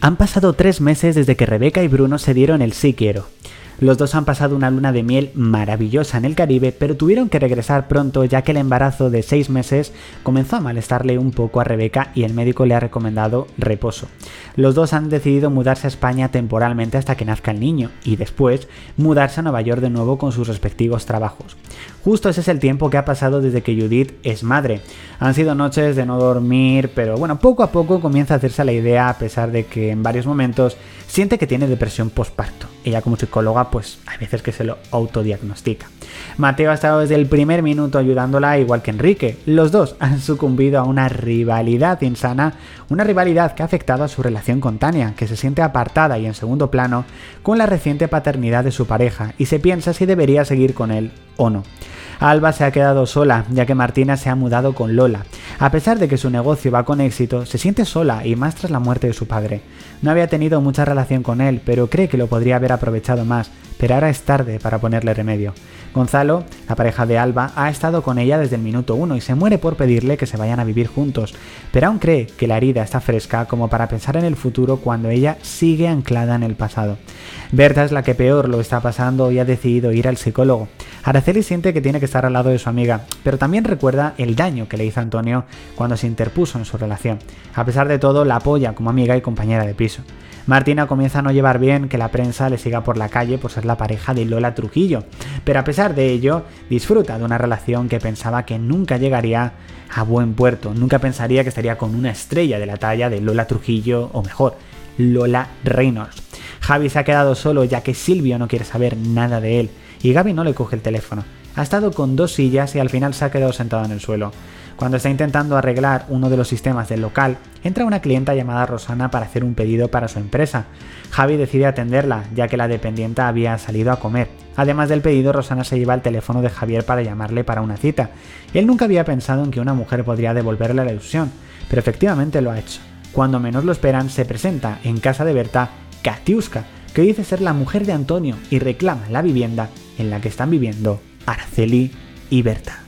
Han pasado tres meses desde que Rebeca y Bruno se dieron el sí quiero. Los dos han pasado una luna de miel maravillosa en el Caribe, pero tuvieron que regresar pronto ya que el embarazo de seis meses comenzó a malestarle un poco a Rebeca y el médico le ha recomendado reposo. Los dos han decidido mudarse a España temporalmente hasta que nazca el niño y después mudarse a Nueva York de nuevo con sus respectivos trabajos. Justo ese es el tiempo que ha pasado desde que Judith es madre. Han sido noches de no dormir, pero bueno, poco a poco comienza a hacerse la idea a pesar de que en varios momentos siente que tiene depresión postparto. Ella como psicóloga pues hay veces que se lo autodiagnostica. Mateo ha estado desde el primer minuto ayudándola igual que Enrique. Los dos han sucumbido a una rivalidad insana, una rivalidad que ha afectado a su relación con Tania, que se siente apartada y en segundo plano con la reciente paternidad de su pareja y se piensa si debería seguir con él o no. Alba se ha quedado sola, ya que Martina se ha mudado con Lola. A pesar de que su negocio va con éxito, se siente sola y más tras la muerte de su padre. No había tenido mucha relación con él, pero cree que lo podría haber aprovechado más, pero ahora es tarde para ponerle remedio. Gonzalo, la pareja de Alba, ha estado con ella desde el minuto uno y se muere por pedirle que se vayan a vivir juntos, pero aún cree que la herida está fresca como para pensar en el futuro cuando ella sigue anclada en el pasado. Berta es la que peor lo está pasando y ha decidido ir al psicólogo. Araceli siente que tiene que estar al lado de su amiga, pero también recuerda el daño que le hizo Antonio cuando se interpuso en su relación. A pesar de todo, la apoya como amiga y compañera de piso. Martina comienza a no llevar bien que la prensa le siga por la calle por ser la pareja de Lola Trujillo, pero a pesar de ello, disfruta de una relación que pensaba que nunca llegaría a buen puerto, nunca pensaría que estaría con una estrella de la talla de Lola Trujillo, o mejor, Lola Reynolds. Javi se ha quedado solo ya que Silvio no quiere saber nada de él y Gaby no le coge el teléfono. Ha estado con dos sillas y al final se ha quedado sentado en el suelo. Cuando está intentando arreglar uno de los sistemas del local, entra una clienta llamada Rosana para hacer un pedido para su empresa. Javi decide atenderla, ya que la dependienta había salido a comer. Además del pedido, Rosana se lleva el teléfono de Javier para llamarle para una cita. Él nunca había pensado en que una mujer podría devolverle la ilusión, pero efectivamente lo ha hecho. Cuando menos lo esperan, se presenta en casa de Berta Katiuska, que dice ser la mujer de Antonio y reclama la vivienda en la que están viviendo Araceli y Berta.